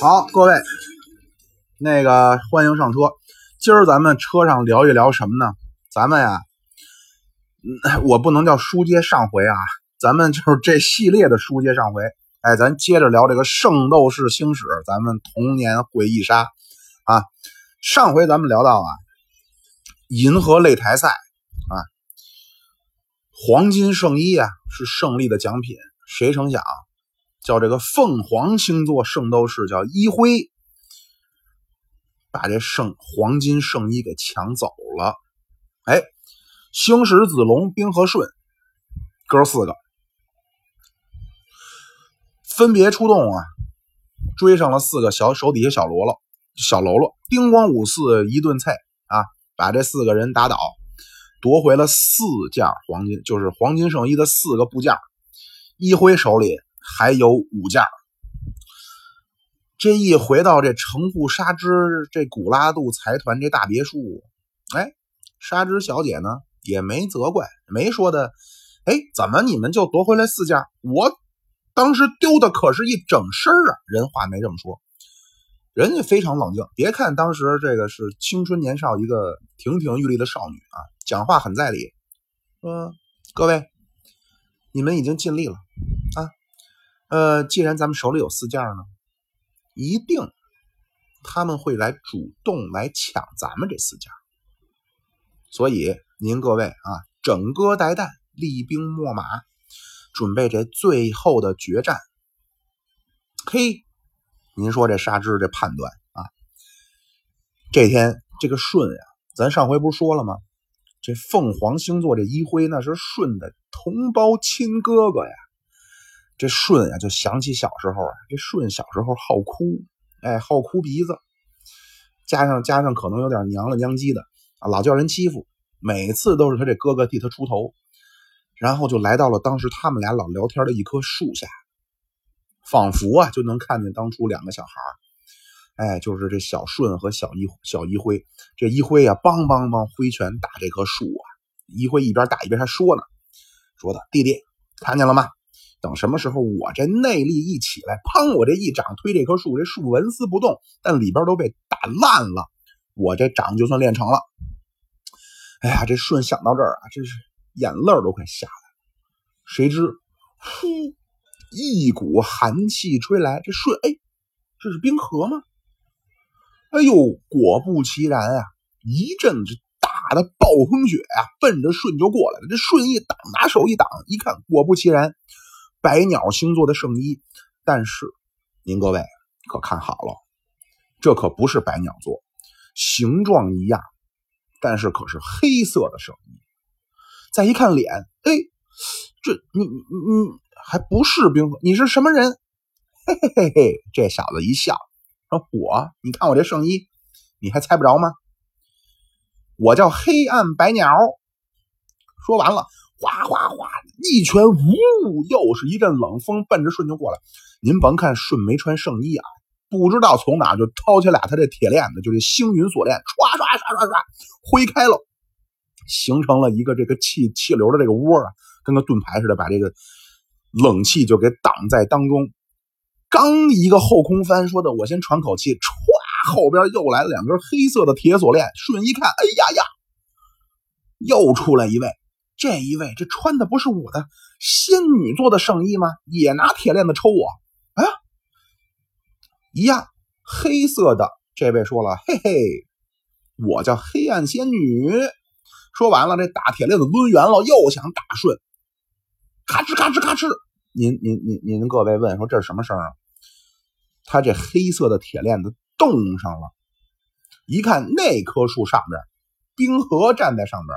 好，各位，那个欢迎上车。今儿咱们车上聊一聊什么呢？咱们呀，我不能叫书接上回啊，咱们就是这系列的书接上回。哎，咱接着聊这个《圣斗士星矢》，咱们童年回忆杀啊。上回咱们聊到啊，银河擂台赛啊，黄金圣衣啊是胜利的奖品，谁成想？叫这个凤凰星座圣斗士叫一辉，把这圣黄金圣衣给抢走了。哎，星矢、子龙、冰河顺哥四个分别出动啊，追上了四个小手底下小喽啰，小喽啰叮咣五四一顿菜啊，把这四个人打倒，夺回了四件黄金，就是黄金圣衣的四个部件。一辉手里。还有五件这一回到这城户纱织这古拉杜财团这大别墅，哎，纱织小姐呢也没责怪，没说的，哎，怎么你们就夺回来四件？我当时丢的可是一整身啊！人话没这么说，人家非常冷静。别看当时这个是青春年少一个亭亭玉立的少女啊，讲话很在理，说各位，你们已经尽力了啊。呃，既然咱们手里有四件呢，一定他们会来主动来抢咱们这四件，所以您各位啊，整戈待旦，厉兵秣马，准备这最后的决战。嘿，您说这沙织这判断啊，这天这个舜呀，咱上回不是说了吗？这凤凰星座这一辉那是舜的同胞亲哥哥呀。这舜啊，就想起小时候啊，这舜小时候好哭，哎，好哭鼻子，加上加上可能有点娘了娘唧的啊，老叫人欺负，每次都是他这哥哥替他出头，然后就来到了当时他们俩老聊天的一棵树下，仿佛啊就能看见当初两个小孩哎，就是这小舜和小一小一辉，这一辉啊，梆梆梆挥拳打这棵树啊，一辉一边打一边还说呢，说的弟弟看见了吗？等什么时候我这内力一起来，砰！我这一掌推这棵树，这树纹丝不动，但里边都被打烂了。我这掌就算练成了。哎呀，这舜想到这儿啊，真是眼泪都快下来了。谁知，呼，一股寒气吹来，这舜，哎，这是冰河吗？哎呦，果不其然啊！一阵这大的暴风雪啊，奔着舜就过来了。这舜一挡，拿手一挡，一看，果不其然。百鸟星座的圣衣，但是您各位可看好了，这可不是百鸟座，形状一样，但是可是黑色的圣衣。再一看脸，哎，这你你你还不是冰？你是什么人？嘿嘿嘿嘿，这小子一笑说：“我，你看我这圣衣，你还猜不着吗？我叫黑暗百鸟。”说完了。哗哗哗！一拳，呜，又是一阵冷风，奔着舜就过来。您甭看舜没穿圣衣啊，不知道从哪就掏起俩他这铁链子，就这星云锁链，唰唰唰唰唰，挥开了，形成了一个这个气气流的这个窝啊，跟个盾牌似的，把这个冷气就给挡在当中。刚一个后空翻，说的我先喘口气，歘，后边又来了两根黑色的铁锁链。顺一看，哎呀呀，又出来一位。这一位，这穿的不是我的仙女做的圣衣吗？也拿铁链子抽我？啊，一样，黑色的。这位说了，嘿嘿，我叫黑暗仙女。说完了，这大铁链子抡圆了，又想打顺，咔哧咔哧咔哧。您您您您各位问说这是什么声啊？他这黑色的铁链子冻上了，一看那棵树上边，冰河站在上边。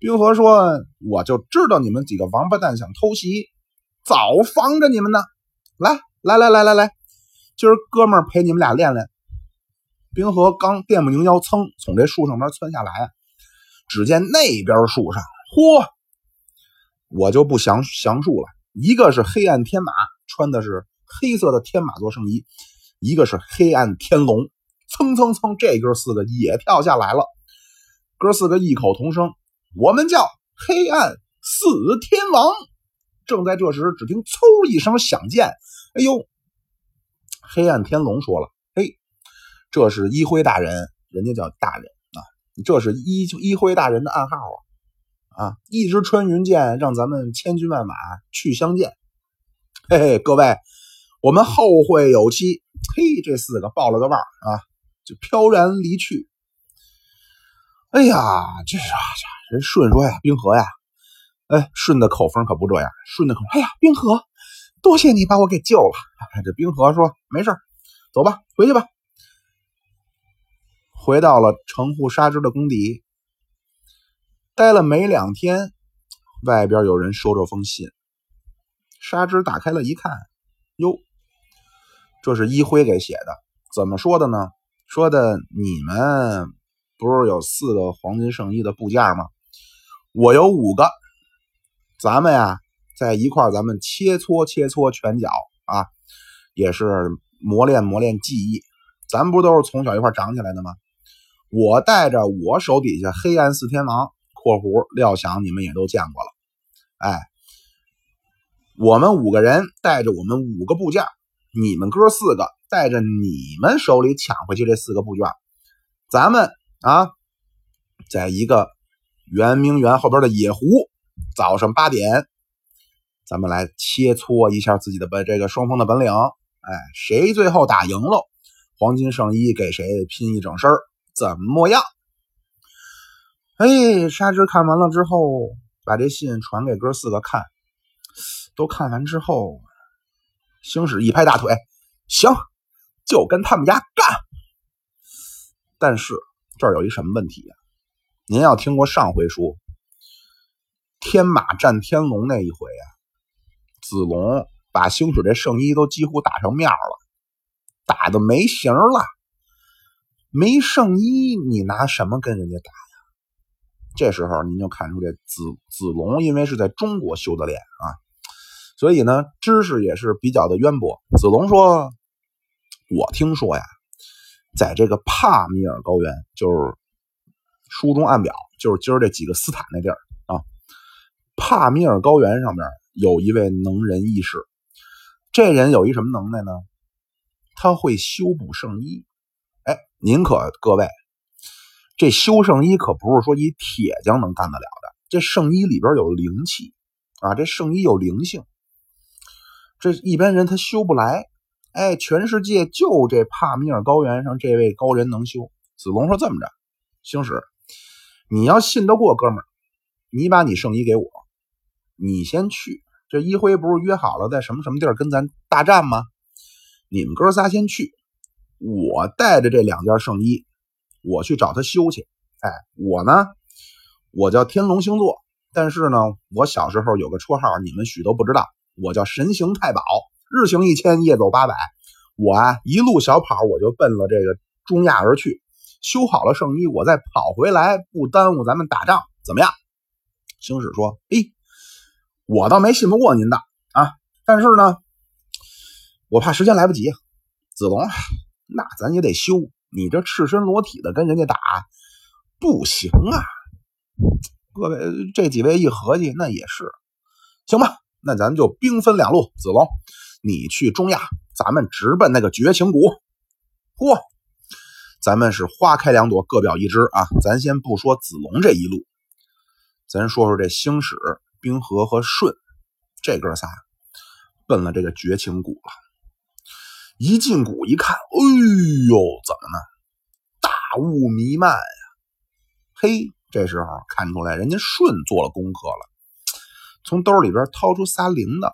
冰河说：“我就知道你们几个王八蛋想偷袭，早防着你们呢。来来来来来来，今儿哥们陪你们俩练练。”冰河刚电不拧腰，噌从这树上边窜下来！只见那边树上，嚯，我就不详详述了。一个是黑暗天马，穿的是黑色的天马座圣衣；一个是黑暗天龙，蹭蹭蹭，这哥四个也跳下来了。哥四个异口同声。我们叫黑暗四天王。正在这时，只听“嗖”一声响箭，哎呦，黑暗天龙说了：“嘿，这是一辉大人，人家叫大人啊，这是一一辉大人的暗号啊啊！一支穿云箭，让咱们千军万马去相见。嘿嘿，各位，我们后会有期。嘿，这四个抱了个腕啊，就飘然离去。哎呀，这是人舜说呀，冰河呀，哎，舜的口风可不这样，舜的口，哎呀，冰河。”多谢你把我给救了。这冰河说：“没事走吧，回去吧。”回到了城户沙织的工地，待了没两天，外边有人收着封信。沙织打开了一看，哟，这是一辉给写的。怎么说的呢？说的你们不是有四个黄金圣衣的部件吗？我有五个，咱们呀。在一块儿，咱们切磋切磋拳脚啊，也是磨练磨练技艺。咱不都是从小一块长起来的吗？我带着我手底下黑暗四天王（括弧料想你们也都见过了），哎，我们五个人带着我们五个部件，你们哥四个带着你们手里抢回去这四个部件，咱们啊，在一个圆明园后边的野湖，早上八点。咱们来切磋一下自己的本，这个双方的本领。哎，谁最后打赢了，黄金圣衣给谁拼一整身怎么样？哎，沙织看完了之后，把这信传给哥四个看。都看完之后，星矢一拍大腿：“行，就跟他们家干。”但是这儿有一什么问题呀？您要听过上回书，天马战天龙那一回啊？子龙把星矢这圣衣都几乎打成面了，打的没形了。没圣衣，你拿什么跟人家打呀？这时候您就看出这子子龙，因为是在中国修的炼啊，所以呢知识也是比较的渊博。子龙说：“我听说呀，在这个帕米尔高原，就是书中暗表，就是今儿这几个斯坦那地儿啊，帕米尔高原上面。”有一位能人异士，这人有一什么能耐呢？他会修补圣衣。哎，您可各位，这修圣衣可不是说一铁匠能干得了的。这圣衣里边有灵气啊，这圣衣有灵性，这一般人他修不来。哎，全世界就这帕米尔高原上这位高人能修。子龙说：“这么着，星矢，你要信得过哥们儿，你把你圣衣给我，你先去。”这一辉不是约好了在什么什么地儿跟咱大战吗？你们哥仨先去，我带着这两件圣衣，我去找他修去。哎，我呢，我叫天龙星座，但是呢，我小时候有个绰号，你们许都不知道，我叫神行太保，日行一千，夜走八百。我啊，一路小跑，我就奔了这个中亚而去，修好了圣衣，我再跑回来，不耽误咱们打仗，怎么样？星矢说：“哎。”我倒没信不过您的啊，但是呢，我怕时间来不及。子龙，那咱也得修。你这赤身裸体的跟人家打，不行啊。各位这几位一合计，那也是，行吧？那咱就兵分两路。子龙，你去中亚，咱们直奔那个绝情谷。嚯，咱们是花开两朵，各表一枝啊。咱先不说子龙这一路，咱说说这星矢。冰河和舜这哥仨奔了这个绝情谷了。一进谷一看，哎呦，怎么呢？大雾弥漫呀！嘿，这时候看出来人家舜做了功课了，从兜里边掏出仨铃铛，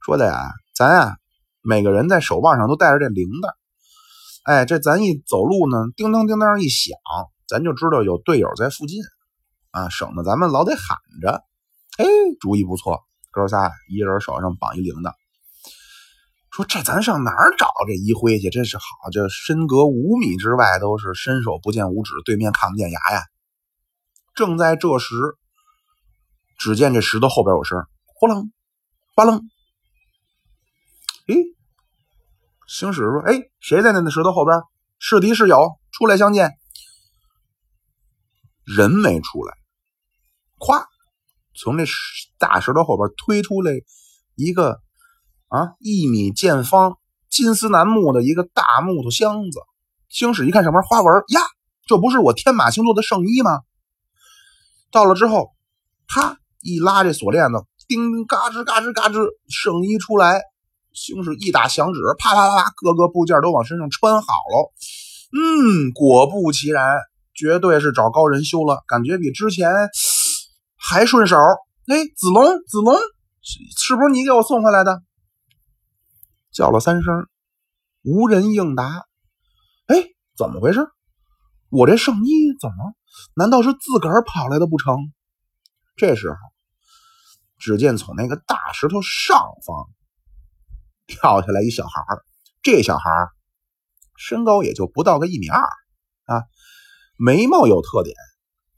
说的呀，咱呀每个人在手腕上都带着这铃铛，哎，这咱一走路呢，叮当叮当一响，咱就知道有队友在附近。啊，省得咱们老得喊着。哎，主意不错，哥仨一人手上绑一铃铛。说这咱上哪儿找这一辉去？真是好，这身隔五米之外都是伸手不见五指，对面看不见牙呀。正在这时，只见这石头后边有声，呼楞，哗楞。哎，星矢说：“哎，谁在那那石头后边？是敌是友？出来相见。”人没出来。咵，从那大石头后边推出来一个啊一米见方、金丝楠木的一个大木头箱子。星矢一看上面花纹呀，这不是我天马星座的圣衣吗？到了之后，啪一拉这锁链子，叮嘎吱嘎吱嘎吱，圣衣出来。星矢一打响指，啪啪啪，各个部件都往身上穿好了。嗯，果不其然，绝对是找高人修了，感觉比之前还顺手。哎，子龙，子龙，是不是你给我送回来的？叫了三声，无人应答。哎，怎么回事？我这圣衣怎么？难道是自个儿跑来的不成？这时候，只见从那个大石头上方跳下来一小孩这小孩身高也就不到个一米二啊，眉毛有特点，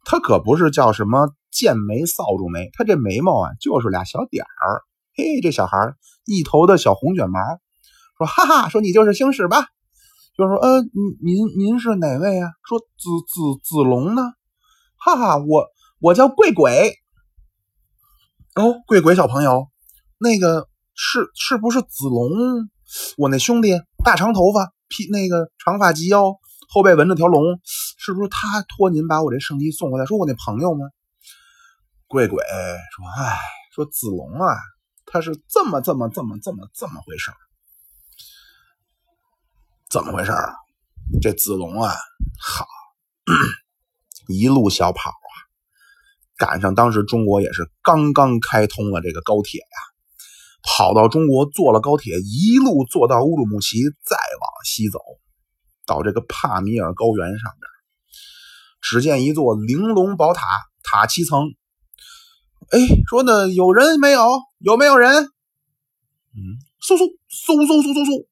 他可不是叫什么剑眉、扫帚眉，他这眉毛啊就是俩小点儿。嘿，这小孩一头的小红卷毛，说哈哈，说你就是星矢吧？就是说，呃，您您您是哪位啊？说子子子龙呢？哈哈，我我叫贵鬼。哦，贵鬼小朋友，那个是是不是子龙？我那兄弟，大长头发，披那个长发及腰，后背纹着条龙，是不是他托您把我这圣衣送过来？说我那朋友吗？贵鬼说，哎，说子龙啊，他是这么这么这么这么这么回事怎么回事啊？这子龙啊，好，一路小跑啊，赶上当时中国也是刚刚开通了这个高铁呀，跑到中国坐了高铁，一路坐到乌鲁木齐，再往西走，到这个帕米尔高原上边，只见一座玲珑宝塔，塔七层。哎，说呢有人没有？有没有人？嗯，嗖嗖嗖嗖嗖嗖嗖。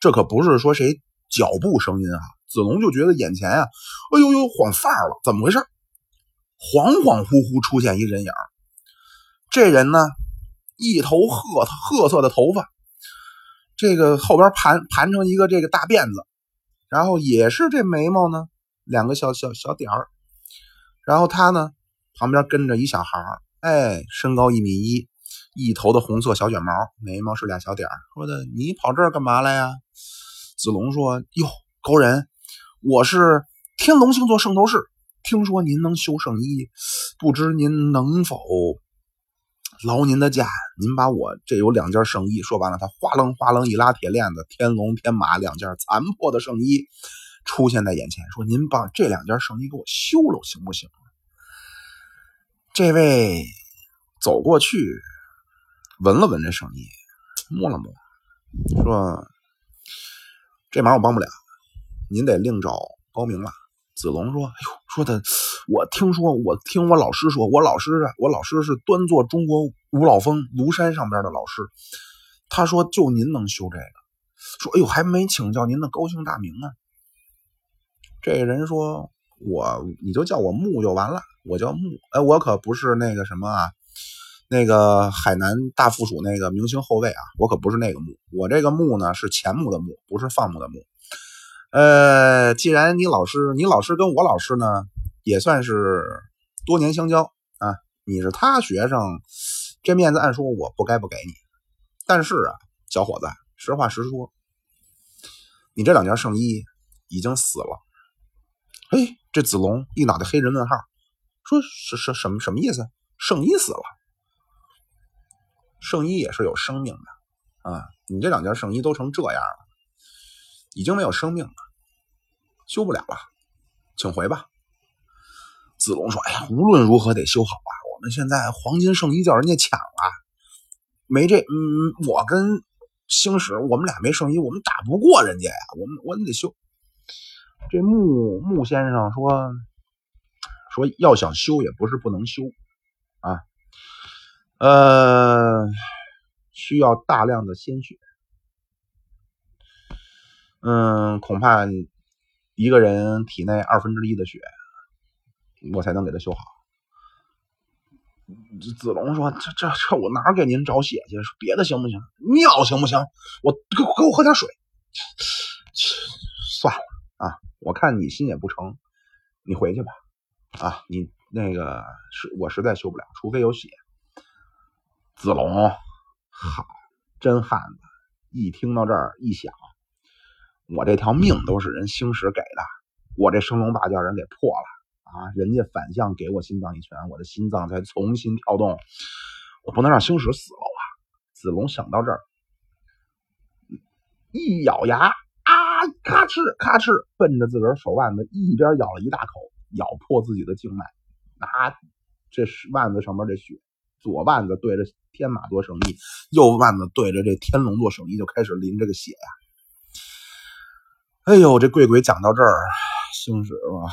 这可不是说谁脚步声音啊！子龙就觉得眼前啊，哎呦呦，晃范儿了，怎么回事？恍恍惚惚出现一人影这人呢，一头褐褐色的头发，这个后边盘盘成一个这个大辫子，然后也是这眉毛呢，两个小小小点儿，然后他呢旁边跟着一小孩儿哎，身高一米一，一头的红色小卷毛，眉毛是俩小点儿，说的你跑这儿干嘛来呀？子龙说：“哟，高人，我是天龙星座圣斗士，听说您能修圣衣，不知您能否劳您的驾？您把我这有两件圣衣。”说完了，他哗楞哗楞一拉铁链子，天龙天马两件残破的圣衣出现在眼前，说：“您把这两件圣衣给我修了，行不行？”这位走过去，闻了闻这圣衣，摸了摸，说。这忙我帮不了，您得另找高明了。子龙说：“哎呦，说的，我听说，我听我老师说，我老师啊，我老师是端坐中国五老峰庐山上边的老师。他说，就您能修这个。说，哎呦，还没请教您的高姓大名呢。这人说，我你就叫我木就完了，我叫木。哎，我可不是那个什么啊。”那个海南大附属那个明星后卫啊，我可不是那个木，我这个木呢是钱木的木，不是放牧的木。呃，既然你老师，你老师跟我老师呢也算是多年相交啊，你是他学生，这面子按说我不该不给你。但是啊，小伙子，实话实说，你这两件圣衣已经死了。哎，这子龙一脑袋黑人问号，说是是什么什么意思？圣衣死了？圣衣也是有生命的啊！你这两件圣衣都成这样了，已经没有生命了，修不了了，请回吧。子龙说：“哎呀，无论如何得修好啊！我们现在黄金圣衣叫人家抢了，没这……嗯，我跟星矢，我们俩没圣衣，我们打不过人家呀！我们我们得修。”这木木先生说：“说要想修也不是不能修啊。”呃，需要大量的鲜血，嗯，恐怕一个人体内二分之一的血，我才能给他修好。子龙说：“这这这，我哪给您找血去？别的行不行？尿行不行？我给给我喝点水。算了啊，我看你心也不诚，你回去吧。啊，你那个是我实在修不了，除非有血。”子龙，好，真汉子！一听到这儿，一想。我这条命都是人星矢给的，我这升龙八将人给破了啊！人家反向给我心脏一拳，我的心脏才重新跳动，我不能让星矢死了啊！子龙想到这儿，一咬牙啊，咔哧咔哧，奔着自个儿手腕子一边咬了一大口，咬破自己的静脉，啊，这腕子上面这血。左腕子对着天马做生意，右腕子对着这天龙做生意，就开始淋这个血呀！哎呦，这贵鬼讲到这儿，星矢说：“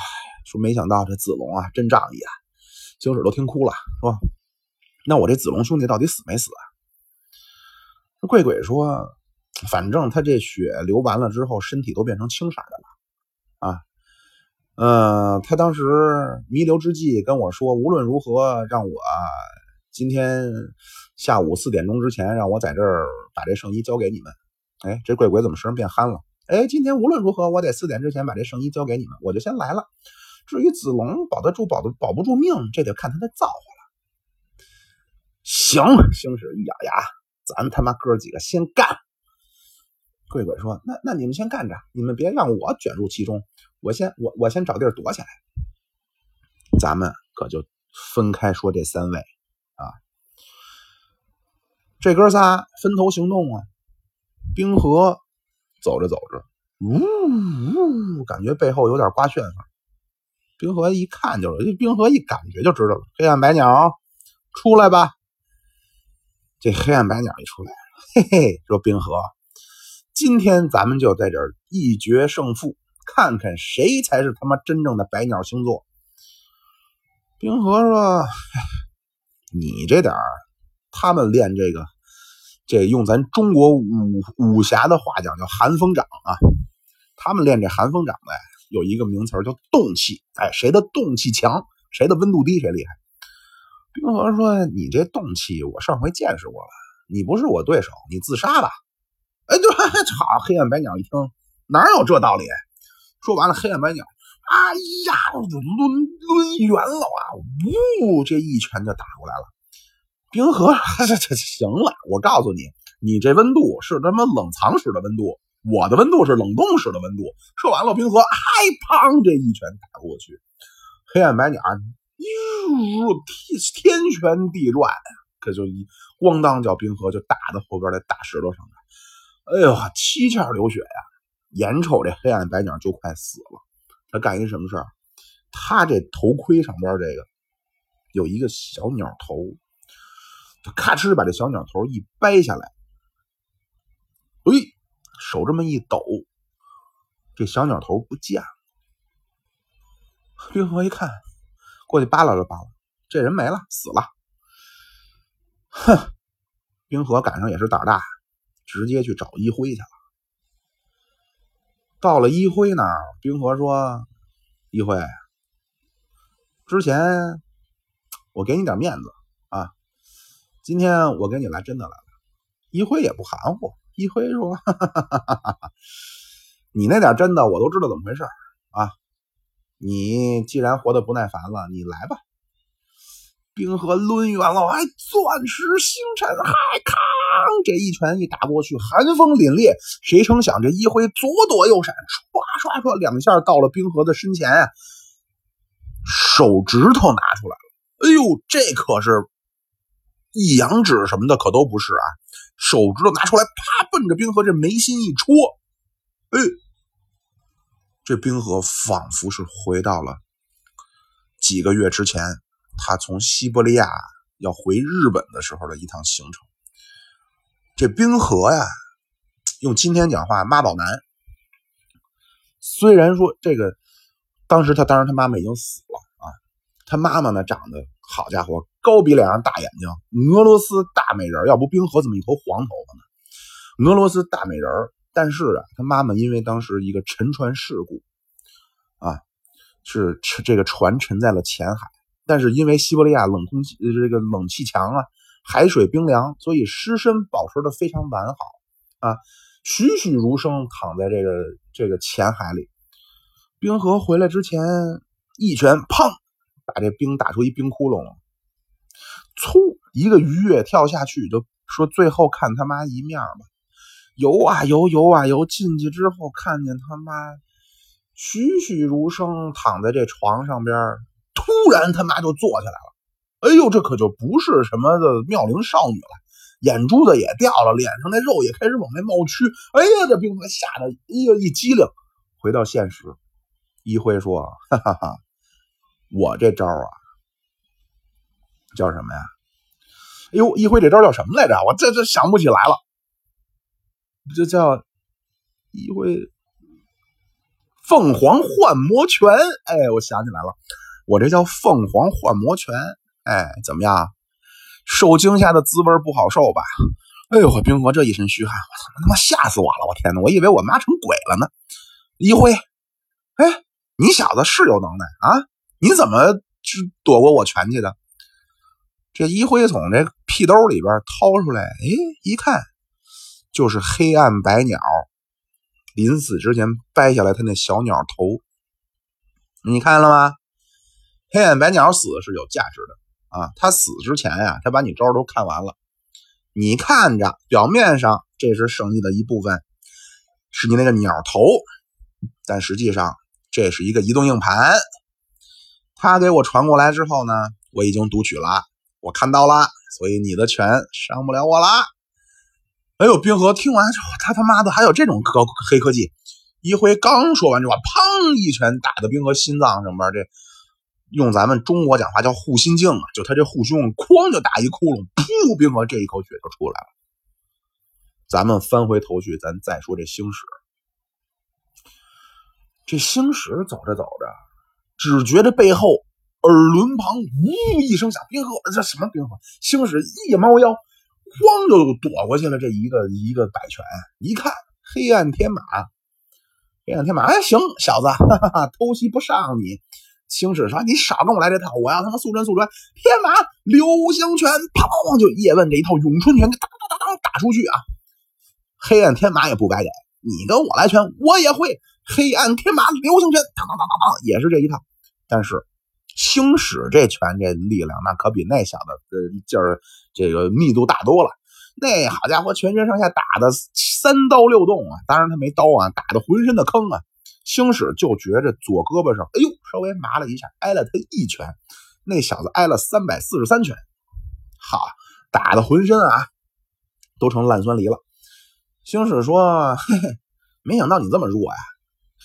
说没想到这子龙啊，真仗义啊！”星矢都听哭了，说：“那我这子龙兄弟到底死没死啊？”贵鬼说：“反正他这血流完了之后，身体都变成青色的了啊。嗯，他当时弥留之际跟我说，无论如何让我。”今天下午四点钟之前，让我在这儿把这圣衣交给你们。哎，这贵鬼怎么声变憨了？哎，今天无论如何，我得四点之前把这圣衣交给你们，我就先来了。至于子龙保得住保得保不住命，这得看他的造化了。行，星矢一咬牙，咱他妈哥几个先干。贵鬼说：“那那你们先干着，你们别让我卷入其中。我先我我先找地儿躲起来。咱们可就分开说这三位。”啊，这哥仨分头行动啊！冰河走着走着，呜呜，感觉背后有点刮旋风。冰河一看就是，这冰河一感觉就知道了。黑暗白鸟，出来吧！这黑暗白鸟一出来，嘿嘿，说冰河，今天咱们就在这儿一决胜负，看看谁才是他妈真正的白鸟星座。冰河说。你这点儿，他们练这个，这用咱中国武武侠的话讲叫寒风掌啊。他们练这寒风掌呗有一个名词叫动气，哎，谁的动气强，谁的温度低，谁厉害。冰河说：“你这动气，我上回见识过了，你不是我对手，你自杀吧。”哎，对，好！黑暗白鸟一听，哪有这道理？说完了，黑暗白鸟。哎呀，抡抡圆了啊！呜，这一拳就打过来了。冰河，这这行了，我告诉你，你这温度是他妈冷藏室的温度，我的温度是冷冻室的温度。说完了，冰河，嗨，砰，这一拳打过去，黑暗白鸟，哟，天天旋地转，可就一咣当，叫冰河就打在后边的大石头上面。哎呦，七窍流血呀！眼瞅这黑暗白鸟就快死了。他干一什么事儿？他这头盔上边这个有一个小鸟头，他咔哧把这小鸟头一掰下来，哎，手这么一抖，这小鸟头不见了。冰河一看，过去扒拉了扒拉，这人没了，死了。哼，冰河赶上也是胆大，直接去找一辉去了。到了一辉那儿，冰河说：“一辉，之前我给你点面子啊，今天我给你来真的来了。”一辉也不含糊，一辉说：“哈哈哈，你那点真的我都知道怎么回事啊。你既然活得不耐烦了，你来吧。”冰河抡圆了，哎，钻石星辰，嗨，康，这一拳一打过去，寒风凛冽。谁成想这一挥左躲右闪，唰唰唰，两下到了冰河的身前，手指头拿出来了。哎呦，这可是一阳指什么的，可都不是啊！手指头拿出来，啪，奔着冰河这眉心一戳，哎，这冰河仿佛是回到了几个月之前。他从西伯利亚要回日本的时候的一趟行程，这冰河呀，用今天讲话妈宝男。虽然说这个当时他当时他妈妈已经死了啊，他妈妈呢长得好家伙，高鼻梁大眼睛，俄罗斯大美人要不冰河怎么一头黄头发呢？俄罗斯大美人但是啊，他妈妈因为当时一个沉船事故啊，是这个船沉在了浅海。但是因为西伯利亚冷空气，这个冷气强啊，海水冰凉，所以尸身保持的非常完好啊，栩栩如生躺在这个这个浅海里。冰河回来之前，一拳砰，把这冰打出一冰窟窿，粗，一个鱼跃跳下去，就说最后看他妈一面吧。游啊游，游啊游，进去之后看见他妈栩栩如生躺在这床上边，突然他妈就坐起来了。哎呦，这可就不是什么的妙龄少女了，眼珠子也掉了，脸上那肉也开始往外冒蛆。哎呀，这兵哥吓得哎呀一激灵，回到现实，一辉说：“哈哈哈，我这招啊，叫什么呀？哎呦，一辉这招叫什么来着？我这这想不起来了。这叫一辉凤凰幻魔拳。哎，我想起来了，我这叫凤凰幻魔拳。”哎，怎么样？受惊吓的滋味不好受吧？哎呦，冰河这一身虚汗，我操，他妈吓死我了！我天哪，我以为我妈成鬼了呢。一辉，哎，你小子是有能耐啊！你怎么躲过我拳去的？这一辉从这屁兜里边掏出来，哎，一看就是黑暗白鸟，临死之前掰下来他那小鸟头，你看了吗？黑暗白鸟死是有价值的。啊，他死之前呀，他把你招都看完了。你看着表面上这是生意的一部分，是你那个鸟头，但实际上这是一个移动硬盘。他给我传过来之后呢，我已经读取了，我看到了，所以你的拳伤不了我了。哎呦，冰河听完之后，他他妈的还有这种科黑科技！一辉刚说完这话，砰一拳打的冰河心脏上边这。用咱们中国讲话叫护心镜啊，就他这护胸，哐就打一窟窿，噗，冰河这一口血就出来了。咱们翻回头去，咱再说这星矢。这星矢走着走着，只觉得背后耳轮旁呜一声响，冰河这什么冰河？星矢一猫腰，哐就躲过去了。这一个一个摆拳，一看黑暗天马，黑暗天马，哎，行，小子，哈哈哈，偷袭不上你。星矢说：“你少跟我来这套，我要他妈速战速决，天马流星拳，砰砰砰就叶问这一套咏春拳，当当当当打出去啊！黑暗天马也不白给，你跟我来拳，我也会黑暗天马流星拳，当当当当当也是这一套。但是星矢这拳这力量，那可比那小子的劲儿这个密度大多了。那好家伙，全身上下打的三刀六洞啊！当然他没刀啊，打的浑身的坑啊！星矢就觉着左胳膊上，哎呦，稍微麻了一下，挨了他一拳。那小子挨了三百四十三拳，好，打的浑身啊都成烂酸梨了。星矢说：“嘿嘿，没想到你这么弱呀！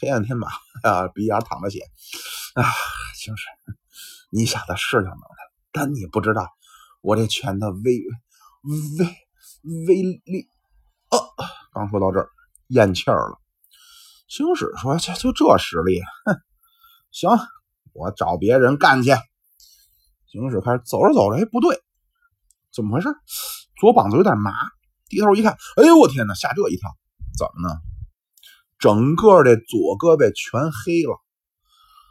黑暗天马 啊，鼻眼淌着血啊！星矢，你小子是有能耐，但你不知道我这拳的威威威力。”哦，刚说到这儿，咽气儿了。星矢说：“这就这实力，哼，行，我找别人干去。”星矢开始走着走着，哎，不对，怎么回事？左膀子有点麻，低头一看，哎呦我天哪，吓这一跳！怎么呢？整个这左胳膊全黑了。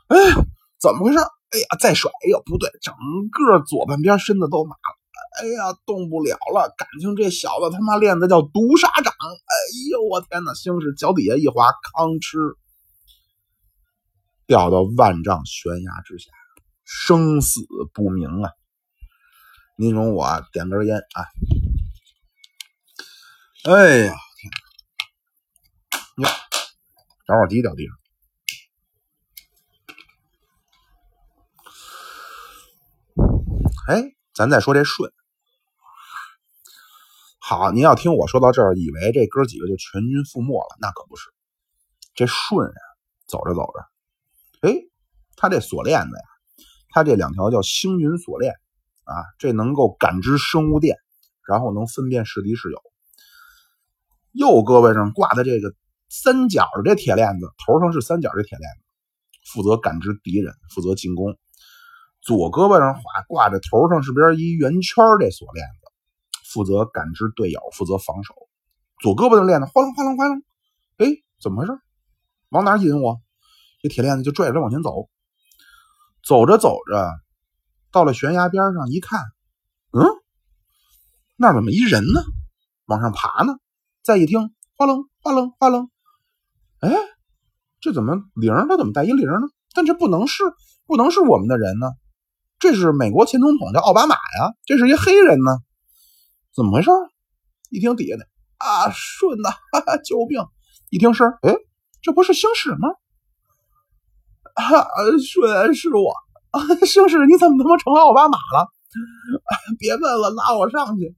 哎，怎么回事？哎呀，再甩，哎呦，不对，整个左半边身子都麻了。哎呀，动不了了！感情这小子他妈练的叫毒杀掌！哎呦，我天哪！星矢脚底下一滑，吭哧掉到万丈悬崖之下，生死不明啊！您容我点根烟啊！哎呀，天呀，找会滴掉地上。哎，咱再说这顺。好，您要听我说到这儿，以为这哥几个就全军覆没了，那可不是。这舜啊，走着走着，哎，他这锁链子呀，他这两条叫星云锁链啊，这能够感知生物电，然后能分辨是敌是友。右胳膊上挂的这个三角的这铁链子，头上是三角这铁链子，负责感知敌人，负责进攻。左胳膊上挂挂着头上是边一圆圈这锁链子。负责感知队友，负责防守。左胳膊的链子哗楞哗楞哗楞，哎，怎么回事？往哪引我？这铁链子就拽着往前走。走着走着，到了悬崖边上，一看，嗯，那怎么一人呢？往上爬呢？再一听，哗楞哗楞哗楞，哎，这怎么铃？他怎么带一铃呢？但这不能是，不能是我们的人呢？这是美国前总统叫奥巴马呀，这是一黑人呢。怎么回事？一听底下的啊，顺呐，救命！一听声，哎，这不是星矢吗？啊，顺是我，星矢，你怎么他妈成奥巴马了？别问了，拉我上去。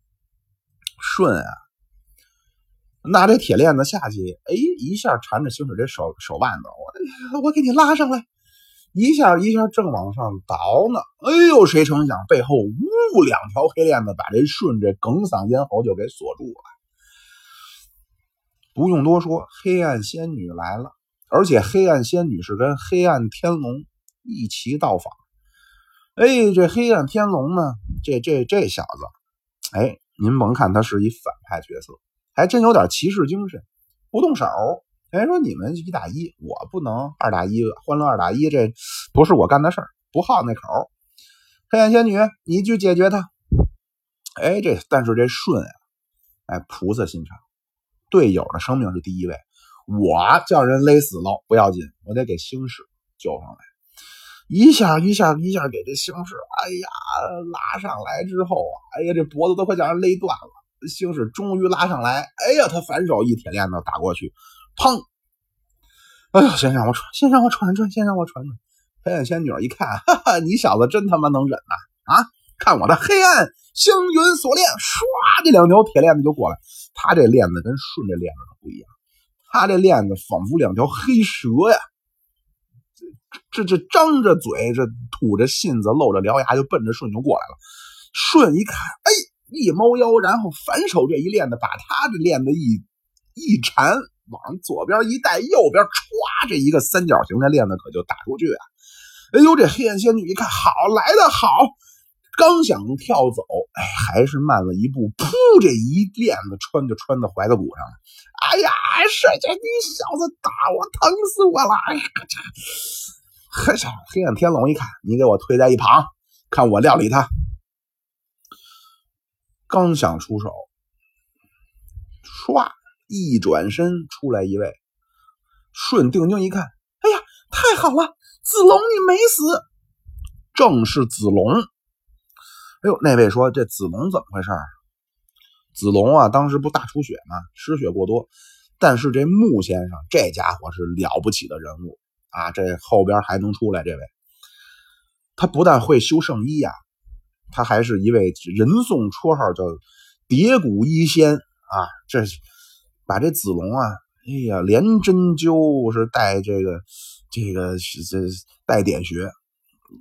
顺啊，拿这铁链子下去，哎，一下缠着星矢这手手腕子，我我给你拉上来，一下一下正往上倒呢。哎呦，谁成想背后呜，两条黑链子把这顺这哽嗓咽喉就给锁住了。不用多说，黑暗仙女来了，而且黑暗仙女是跟黑暗天龙一齐到访。哎，这黑暗天龙呢，这这这小子，哎。您甭看他是一反派角色，还真有点骑士精神，不动手。人说你们一打一，我不能二打一，欢乐二打一，这不是我干的事儿，不好那口。黑暗仙女，你去解决他。哎，这但是这顺啊，哎，菩萨心肠，队友的生命是第一位，我叫人勒死了不要紧，我得给星矢救上来。一下一下一下给这星矢，哎呀，拉上来之后啊，哎呀，这脖子都快叫人勒断了。星矢终于拉上来，哎呀，他反手一铁链子打过去，砰！哎呦，先让我喘，先让我喘喘，先让我喘喘。黑暗仙女一看，哈哈，你小子真他妈能忍呐！啊，看我的黑暗星云锁链，唰，这两条铁链子就过来。他这链子跟顺着链子可不一样，他这链子仿佛两条黑蛇呀。这这张着嘴，这吐着信子，露着獠牙，就奔着顺就过来了。顺一看，哎，一猫腰，然后反手这一链子，把他的链子一一缠，往左边一带，右边歘，这一个三角形的链子可就打出去啊！哎呦，这黑暗仙女一看，好来的好，刚想跳走，哎，还是慢了一步，噗，这一链子穿就穿到怀子骨上了。哎呀，帅姐，你小子打我，疼死我了！哎呀，这。嘿呀！黑暗天龙一看，你给我推在一旁，看我料理他。刚想出手，唰，一转身出来一位。顺定睛一看，哎呀，太好了，子龙你没死，正是子龙。哎呦，那位说这子龙怎么回事？子龙啊，当时不大出血吗？失血过多。但是这穆先生这家伙是了不起的人物。啊，这后边还能出来这位，他不但会修圣衣呀，他还是一位人送绰号叫“叠骨医仙”啊。这把这子龙啊，哎呀，连针灸是带这个这个是这带点穴，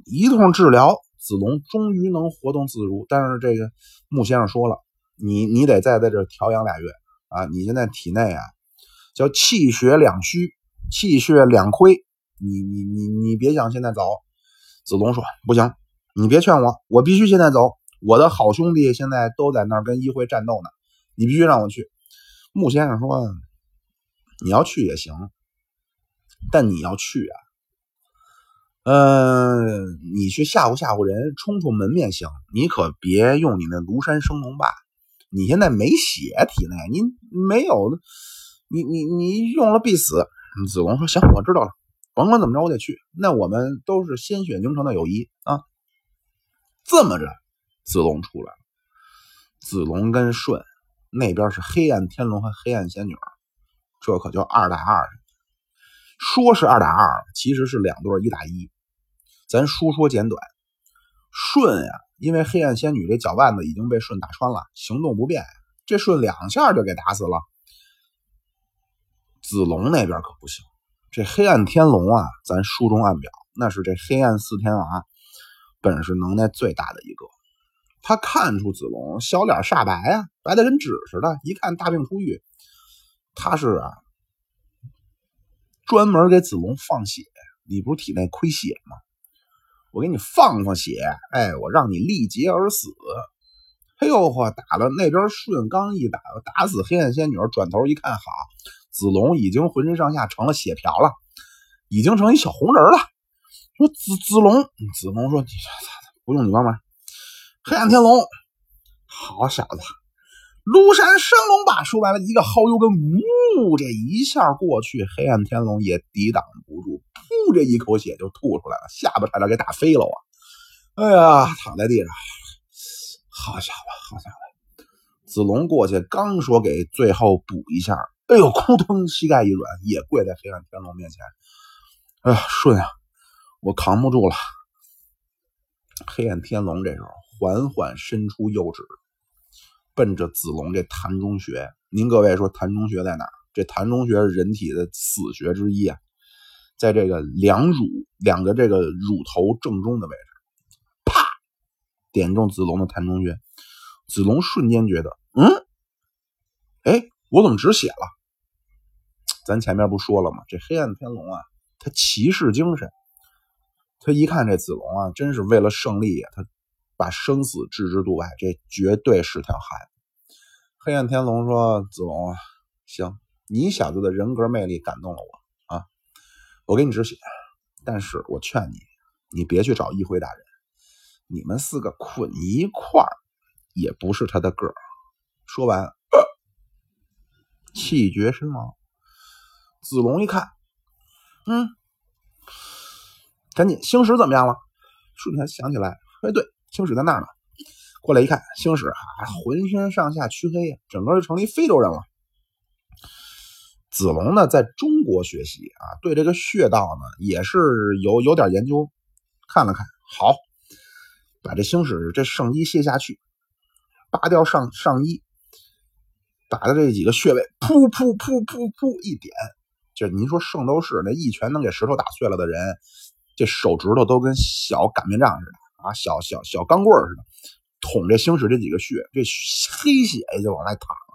一通治疗，子龙终于能活动自如。但是这个穆先生说了，你你得再在这调养俩月啊，你现在体内啊叫气血两虚，气血两亏。你你你你别想现在走，子龙说不行，你别劝我，我必须现在走。我的好兄弟现在都在那儿跟议会战斗呢，你必须让我去。穆先生说，你要去也行，但你要去啊，嗯，你去吓唬吓唬人，冲冲门面行，你可别用你那庐山升龙霸。你现在没血体内，你没有，你你你用了必死。子龙说行，我知道了。甭管怎么着，我得去。那我们都是鲜血凝成的友谊啊！这么着，子龙出来了。子龙跟舜那边是黑暗天龙和黑暗仙女，这可就二打二。说是二打二，其实是两对一打一。咱书说简短，舜呀，因为黑暗仙女这脚腕子已经被舜打穿了，行动不便，这舜两下就给打死了。子龙那边可不行。这黑暗天龙啊，咱书中暗表，那是这黑暗四天王本事能耐最大的一个。他看出子龙小脸煞白啊，白的跟纸似的，一看大病初愈。他是啊，专门给子龙放血。你不是体内亏血吗？我给你放放血，哎，我让你力竭而死。哎呦嚯，打了那边顺刚一打，打死黑暗仙女，转头一看，好。子龙已经浑身上下成了血条了，已经成一小红人了。说子子龙，子龙说：“你不用你帮忙。”黑暗天龙，好小子，庐山升龙霸。说完了一个薅油跟，呜，这一下过去，黑暗天龙也抵挡不住，噗，这一口血就吐出来了，下巴差点给打飞了啊！哎呀，躺在地上，好家伙，好家伙！子龙过去刚说给最后补一下，哎呦，扑腾，膝盖一软，也跪在黑暗天龙面前。哎呀，顺啊，我扛不住了。黑暗天龙这时候缓缓伸出右指，奔着子龙这膻中穴。您各位说膻中穴在哪？这膻中穴是人体的死穴之一啊，在这个两乳两个这个乳头正中的位置，啪，点中子龙的膻中穴。子龙瞬间觉得，嗯，哎，我怎么止血了？咱前面不说了吗？这黑暗天龙啊，他骑士精神，他一看这子龙啊，真是为了胜利呀，他把生死置之度外，这绝对是条汉子。黑暗天龙说：“子龙啊，行，你小子的人格魅力感动了我啊，我给你止血，但是我劝你，你别去找一辉大人，你们四个捆一块儿。”也不是他的个儿。说完，气绝身亡。子龙一看，嗯，赶紧星矢怎么样了？瞬间想起来，哎，对，星矢在那儿呢。过来一看，星矢啊，浑身上下黢黑呀，整个就成了一非洲人了。子龙呢，在中国学习啊，对这个穴道呢，也是有有点研究。看了看，好，把这星矢这圣衣卸下去。扒掉上上衣，打的这几个穴位，噗噗噗噗噗一点，就您说圣斗士那一拳能给石头打碎了的人，这手指头都跟小擀面杖似的啊，小小小钢棍似的，捅这星矢这几个穴，这黑血就往外淌了，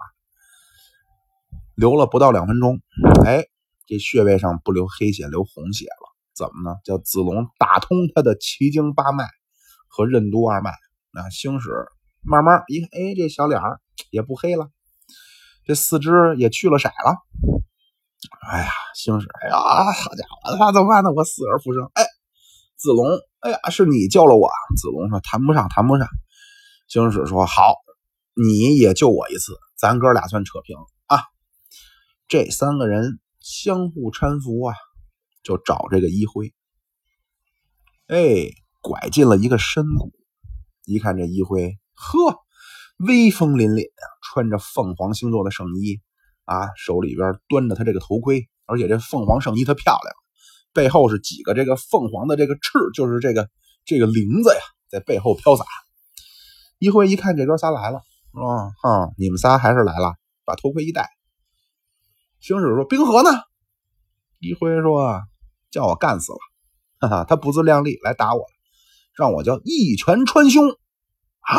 流了不到两分钟，哎，这穴位上不流黑血，流红血了，怎么呢？叫子龙打通他的奇经八脉和任督二脉，那星矢。慢慢一看，哎，这小脸儿也不黑了，这四肢也去了色了。哎呀，星矢，哎呀，好家伙，那怎么办呢？我死而复生。哎，子龙，哎呀，是你救了我。子龙说：“谈不上，谈不上。”星矢说：“好，你也救我一次，咱哥俩算扯平啊。”这三个人相互搀扶啊，就找这个一辉。哎，拐进了一个深谷，一看这一辉。呵，威风凛凛啊！穿着凤凰星座的圣衣啊，手里边端着他这个头盔，而且这凤凰圣衣它漂亮，背后是几个这个凤凰的这个翅，就是这个这个翎子呀，在背后飘洒。一辉一看这哥仨来了，啊哈，你们仨还是来了，把头盔一戴。星矢说：“冰河呢？”一辉说：“叫我干死了，哈哈，他不自量力来打我，让我叫一拳穿胸啊！”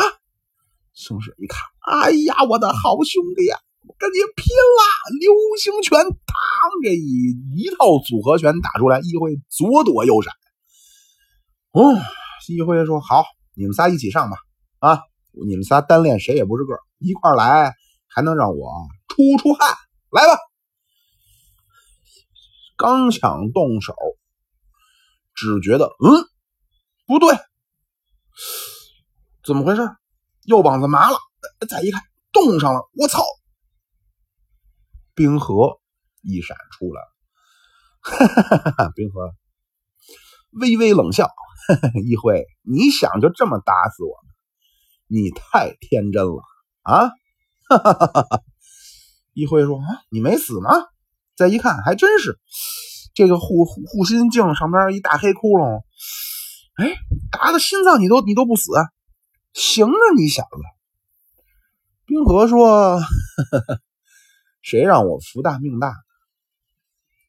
星矢一看，哎呀，我的好兄弟呀，跟你拼了！流星拳，嘡，这一一套组合拳打出来，一辉左躲右闪。哦，一辉说：“好，你们仨一起上吧。啊，你们仨单练谁也不是个，一块来还能让我出出汗。来吧。”刚想动手，只觉得嗯，不对，怎么回事？右膀子麻了，再一看冻上了，我操！冰河一闪出来了，冰河微微冷笑：“ 一辉，你想就这么打死我？你太天真了啊！”哈哈哈哈一辉说：“啊，你没死吗？”再一看，还真是这个护护心镜上边一大黑窟窿，哎，打的心脏你都你都不死。行啊，你小子！冰河说：“ 谁让我福大命大？”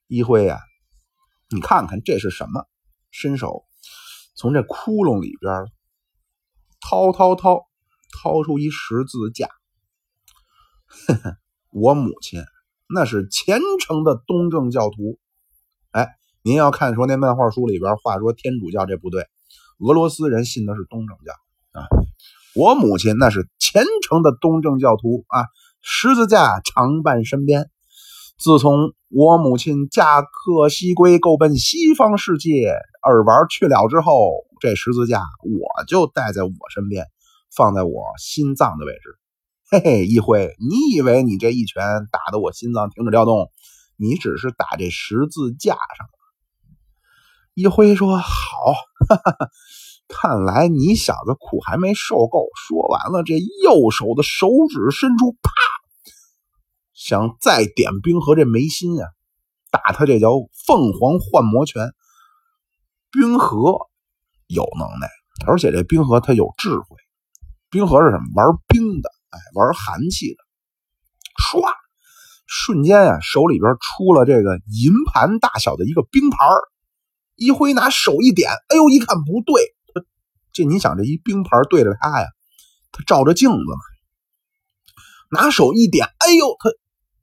一辉呀，你看看这是什么？伸手从这窟窿里边掏掏掏，掏出一十字架。我母亲那是虔诚的东正教徒。哎，您要看说那漫画书里边话说天主教这不对，俄罗斯人信的是东正教啊。我母亲那是虔诚的东正教徒啊，十字架常伴身边。自从我母亲驾鹤西归，够奔西方世界而玩去了之后，这十字架我就带在我身边，放在我心脏的位置。嘿嘿，一辉，你以为你这一拳打得我心脏停止跳动？你只是打这十字架上。一辉说：“好，哈哈，看来你小子苦还没受够。说完了，这右手的手指伸出，啪，想再点冰河这眉心啊，打他这叫凤凰幻魔拳。冰河有能耐，而且这冰河他有智慧。冰河是什么？玩冰的，哎，玩寒气的。唰，瞬间呀，手里边出了这个银盘大小的一个冰盘一挥拿手一点，哎呦，一看不对。这你想，这一冰盘对着他呀，他照着镜子呢。拿手一点，哎呦，他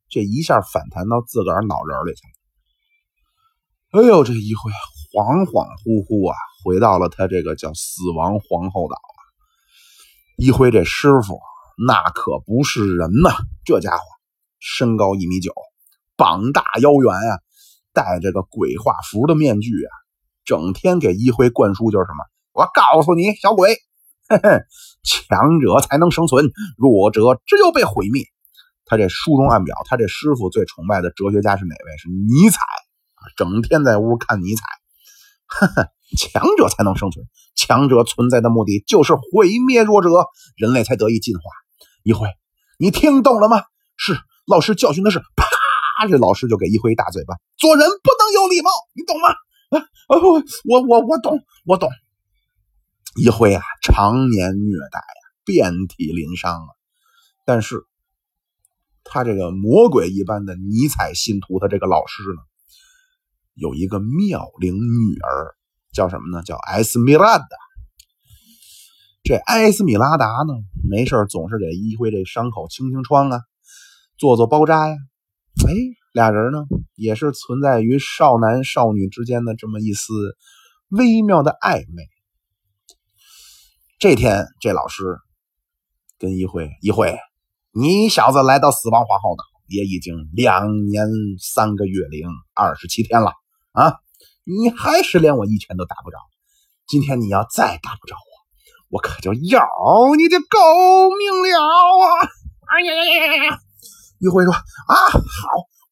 这一下反弹到自个儿脑仁里去了。哎呦，这一回恍恍惚惚啊，回到了他这个叫死亡皇后岛啊。一辉这师傅那可不是人呐，这家伙身高一米九，膀大腰圆啊，戴着个鬼画符的面具啊，整天给一辉灌输就是什么。我告诉你，小鬼，嘿嘿，强者才能生存，弱者只有被毁灭。他这书中暗表，他这师傅最崇拜的哲学家是哪位？是尼采啊，整天在屋看尼采。强者才能生存，强者存在的目的就是毁灭弱者，人类才得以进化。一辉，你听懂了吗？是，老师教训的是，啪，这老师就给一辉一大嘴巴。做人不能有礼貌，你懂吗？啊啊，我我我懂，我懂。一辉啊，常年虐待啊，遍体鳞伤啊。但是，他这个魔鬼一般的尼采信徒，他这个老师呢，有一个妙龄女儿，叫什么呢？叫埃斯米拉达。这埃斯米拉达呢，没事总是给一辉这伤口清清创啊，做做包扎呀。哎，俩人呢，也是存在于少男少女之间的这么一丝微妙的暧昧。这天，这老师跟一辉，一辉，你小子来到死亡皇后岛也已经两年三个月零二十七天了啊！你还是连我一拳都打不着。今天你要再打不着我，我可就要你的狗命了啊！哎呀呀呀呀！一辉说：“啊，好，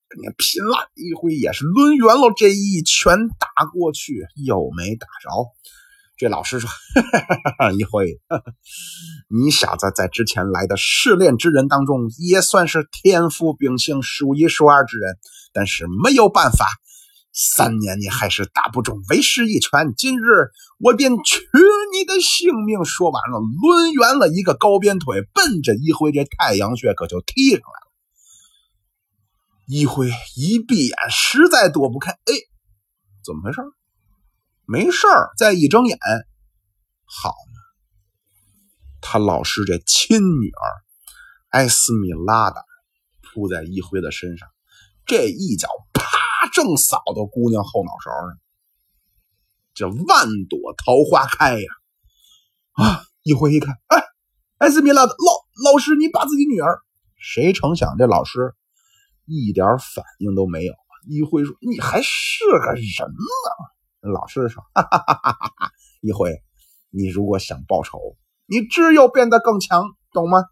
跟你拼了！”一辉也是抡圆了这一拳打过去，又没打着。这老师说：“哈哈哈一辉，你小子在之前来的试炼之人当中，也算是天赋秉性数一数二之人。但是没有办法，三年你还是打不中为师一拳。今日我便取你的性命。”说完了，抡圆了一个高鞭腿，奔着一辉这太阳穴可就踢上来了。一辉一闭眼，实在躲不开。哎，怎么回事？没事儿，再一睁眼，好嘛，他老师这亲女儿埃斯米拉达扑在一辉的身上，这一脚啪，正扫到姑娘后脑勺上，这万朵桃花开呀！啊，一辉一看，哎，埃斯米拉达老老师，你把自己女儿？谁成想这老师一点反应都没有。一辉说：“你还是个人呢。”老师说：“ 哈哈哈哈哈！一辉，你如果想报仇，你只有变得更强，懂吗？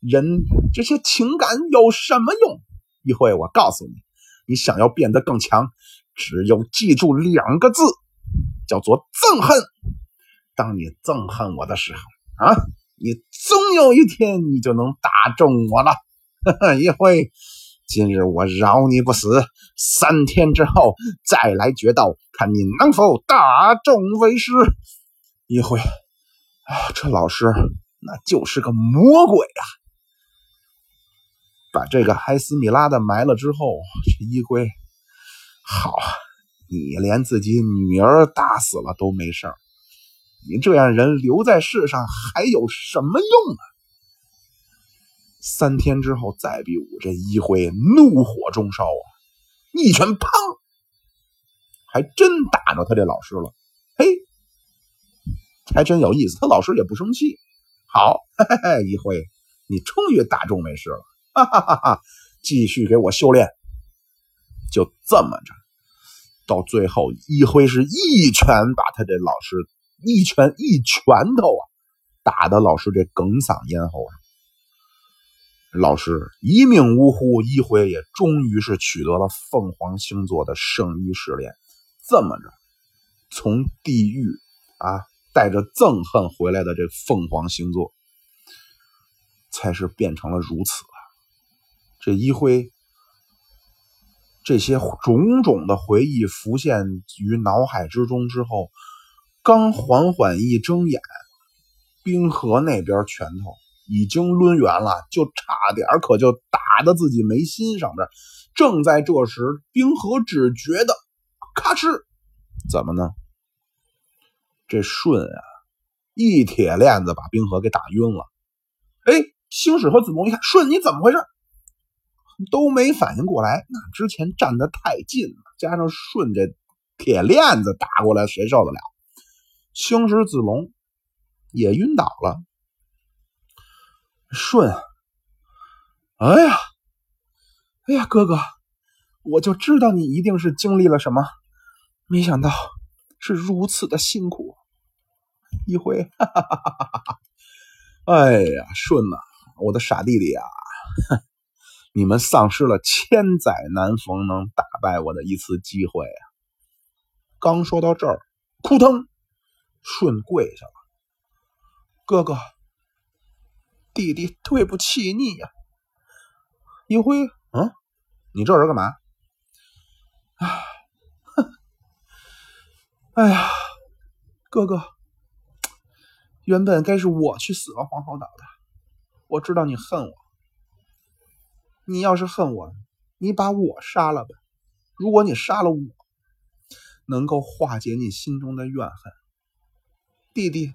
人这些情感有什么用？一辉，我告诉你，你想要变得更强，只有记住两个字，叫做憎恨。当你憎恨我的时候，啊，你总有一天你就能打中我了。一辉。”今日我饶你不死，三天之后再来决斗，看你能否大众为师。一辉，啊，这老师那就是个魔鬼啊！把这个埃斯米拉的埋了之后，这一辉，好，你连自己女儿打死了都没事儿，你这样人留在世上还有什么用啊？三天之后再比武，这一辉怒火中烧啊！一拳砰，还真打着他这老师了。嘿，还真有意思，他老师也不生气。好，嘿嘿嘿，一辉，你终于打中没事了，哈哈哈哈！继续给我修炼。就这么着，到最后，一辉是一拳把他这老师一拳一拳头啊，打的老师这哽嗓咽喉上。老师一命呜呼，一辉也终于是取得了凤凰星座的圣衣试炼。这么着，从地狱啊带着憎恨回来的这凤凰星座，才是变成了如此啊！这一辉，这些种种的回忆浮现于脑海之中之后，刚缓缓一睁眼，冰河那边拳头已经抡圆了，就差点可就打到自己眉心上边。正在这时，冰河只觉得咔哧，怎么呢？这舜啊，一铁链子把冰河给打晕了。哎，星矢和子龙一看，舜你怎么回事？都没反应过来。那之前站得太近了，加上舜这铁链子打过来，谁受得了？星矢、子龙也晕倒了。顺，哎呀！哎呀，哥哥，我就知道你一定是经历了什么，没想到是如此的辛苦。一辉，哈哈哈哈哈哈！哎呀，顺呐，我的傻弟弟呀，你们丧失了千载难逢能打败我的一次机会啊！刚说到这儿，扑腾，顺跪下了。哥哥，弟弟对不起你呀。一辉，嗯。你这人干嘛？哎，哎呀，哥哥，原本该是我去死了黄河岛的。我知道你恨我，你要是恨我，你把我杀了吧。如果你杀了我，能够化解你心中的怨恨，弟弟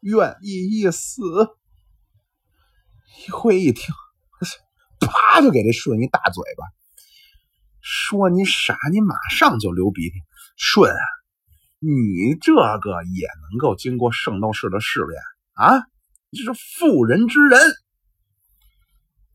愿意一死。一辉一听，啪就给这顺一大嘴巴。说你傻，你马上就流鼻涕。舜啊，你这个也能够经过圣斗士的试炼啊？你是妇人之仁。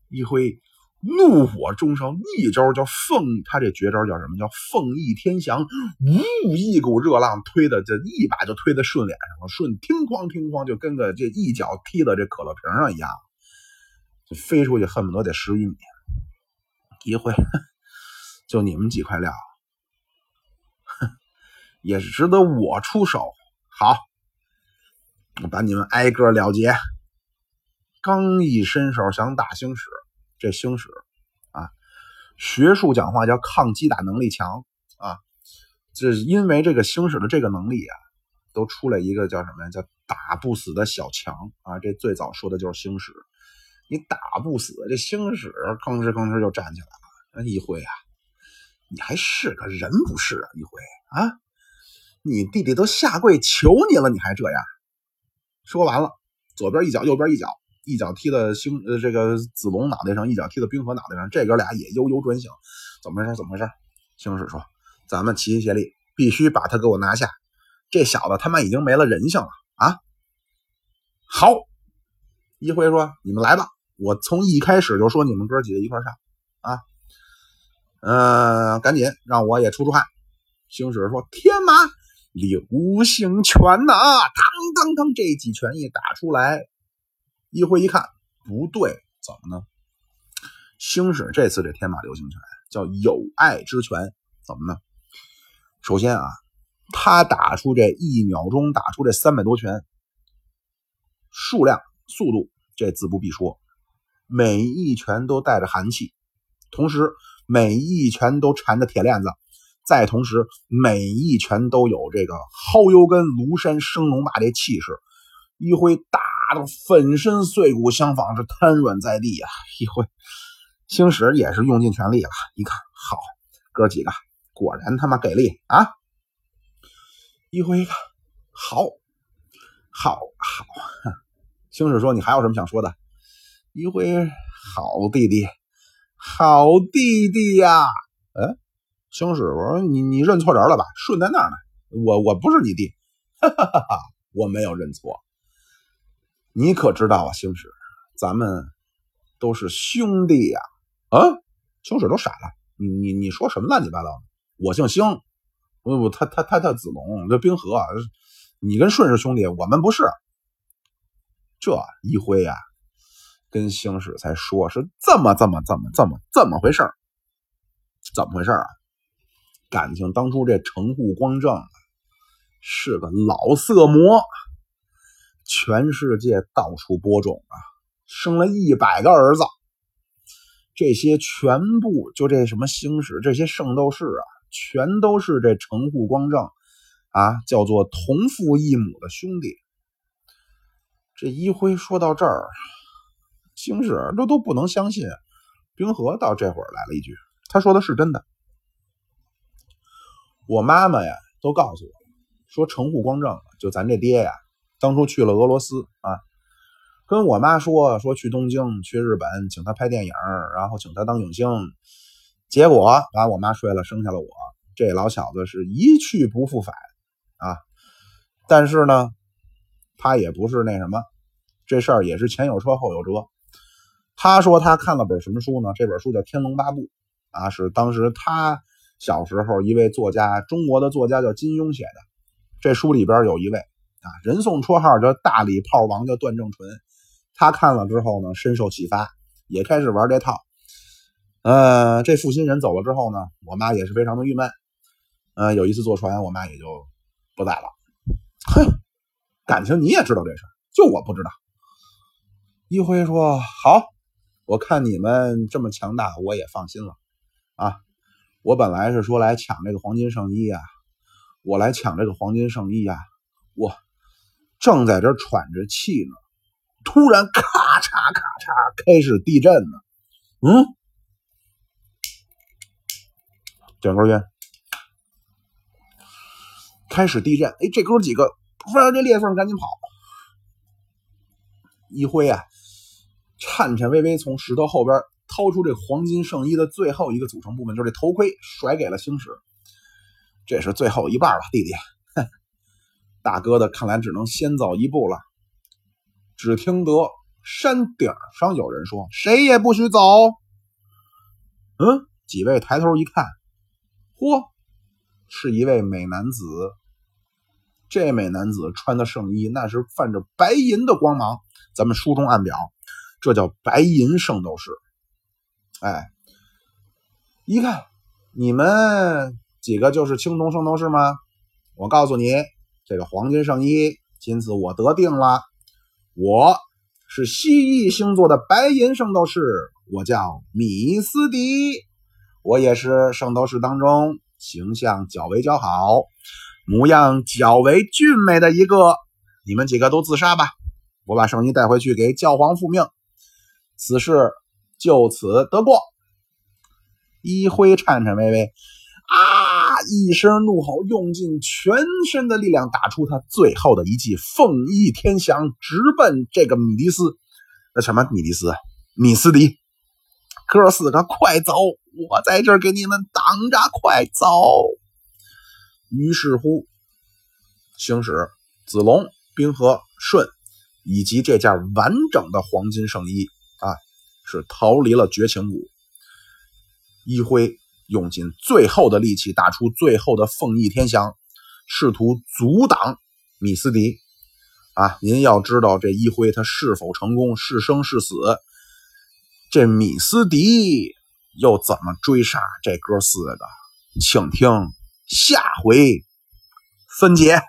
一辉怒火中烧，一招叫凤，他这绝招叫什么？叫凤翼天翔。呜，一股热浪推的，这一把就推在舜脸上了。舜听哐听哐，就跟个这一脚踢到这可乐瓶上一样，就飞出去，恨不得得十余米。一会。就你们几块料，也是值得我出手。好，我把你们挨个了结。刚一伸手想打星矢，这星矢啊，学术讲话叫抗击打能力强啊。这因为这个星矢的这个能力啊，都出来一个叫什么呀？叫打不死的小强啊。这最早说的就是星矢，你打不死这星矢，吭哧吭哧就站起来了。一辉啊！你还是个人不是啊？一辉啊，你弟弟都下跪求你了，你还这样？说完了，左边一脚，右边一脚，一脚踢到星呃这个子龙脑袋上，一脚踢到冰河脑袋上，这哥俩也悠悠转醒。怎么回事？怎么回事？星矢说：“咱们齐心协力，必须把他给我拿下。这小子他妈已经没了人性了啊！”好，一辉说：“你们来吧，我从一开始就说你们哥几个一块上啊。”嗯，赶紧让我也出出汗。星矢说：“天马流星拳呐！”啊当当当，这几拳一打出来，一辉一看不对，怎么呢？星矢这次这天马流星拳叫有爱之拳，怎么呢？首先啊，他打出这一秒钟打出这三百多拳，数量、速度这自不必说，每一拳都带着寒气，同时。每一拳都缠着铁链子，再同时每一拳都有这个薅油根庐山升龙霸这气势，一挥打的粉身碎骨相仿，是瘫软在地啊！一挥，星矢也是用尽全力了。一看，好，哥几个果然他妈给力啊！一挥一看，好，好，好。星矢说：“你还有什么想说的？”一辉，好弟弟。好弟弟呀，哎，星矢，我说你你认错人了吧？顺在那儿呢，我我不是你弟，哈哈哈哈，我没有认错。你可知道啊，星矢，咱们都是兄弟呀！啊，星矢都傻了，你你你说什么乱七八糟的？我姓星，不不，他他他他子龙，这冰河，你跟顺是兄弟，我们不是。这一辉呀。跟星矢才说是这么这么这么这么这么回事怎么回事啊？感情当初这城户光正是个老色魔全世界到处播种啊，生了一百个儿子。这些全部就这什么星矢，这些圣斗士啊，全都是这城户光正啊，叫做同父异母的兄弟。这一辉说到这儿，星矢这都不能相信。冰河到这会儿来了一句：“他说的是真的。”我妈妈呀，都告诉我说，城户光正就咱这爹呀，当初去了俄罗斯啊。跟我妈说说去东京去日本，请他拍电影，然后请他当影星。结果把我妈睡了，生下了我。这老小子是一去不复返啊！但是呢，他也不是那什么，这事儿也是前有车后有辙。他说他看了本什么书呢？这本书叫《天龙八部》啊，是当时他小时候一位作家，中国的作家叫金庸写的。这书里边有一位啊，人送绰号叫“大礼炮王”的段正淳。他看了之后呢，深受启发，也开始玩这套。呃，这负心人走了之后呢，我妈也是非常的郁闷。呃，有一次坐船，我妈也就不在了。哼，感情你也知道这事就我不知道。一辉说：“好，我看你们这么强大，我也放心了。啊，我本来是说来抢这个黄金圣衣呀，我来抢这个黄金圣衣呀，我正在这喘着气呢。”突然，咔嚓咔嚓，开始地震了。嗯，点根烟。开始地震，哎，这哥几个翻着这裂缝赶紧跑。一辉啊，颤颤巍巍从石头后边掏出这黄金圣衣的最后一个组成部分，就是这头盔，甩给了星矢。这是最后一半了，弟弟。大哥的看来只能先走一步了。只听得山顶上有人说：“谁也不许走。”嗯，几位抬头一看，嚯，是一位美男子。这美男子穿的圣衣，那是泛着白银的光芒。咱们书中暗表，这叫白银圣斗士。哎，一看，你们几个就是青铜圣斗士吗？我告诉你，这个黄金圣衣，今次我得定了。我是蜥蜴星座的白银圣斗士，我叫米斯迪，我也是圣斗士当中形象较为姣好、模样较为俊美的一个。你们几个都自杀吧，我把圣衣带回去给教皇复命，此事就此得过。一辉颤颤巍巍。啊！一声怒吼，用尽全身的力量打出他最后的一记凤翼天翔，直奔这个米迪斯。那什么米迪斯？米斯迪，哥四个快走！我在这给你们挡着，快走！于是乎，星矢、子龙、冰河、舜以及这件完整的黄金圣衣，是逃离了绝情谷。一辉。用尽最后的力气，打出最后的凤翼天翔，试图阻挡米斯迪。啊，您要知道这一辉他是否成功，是生是死？这米斯迪又怎么追杀这哥四个？请听下回分解。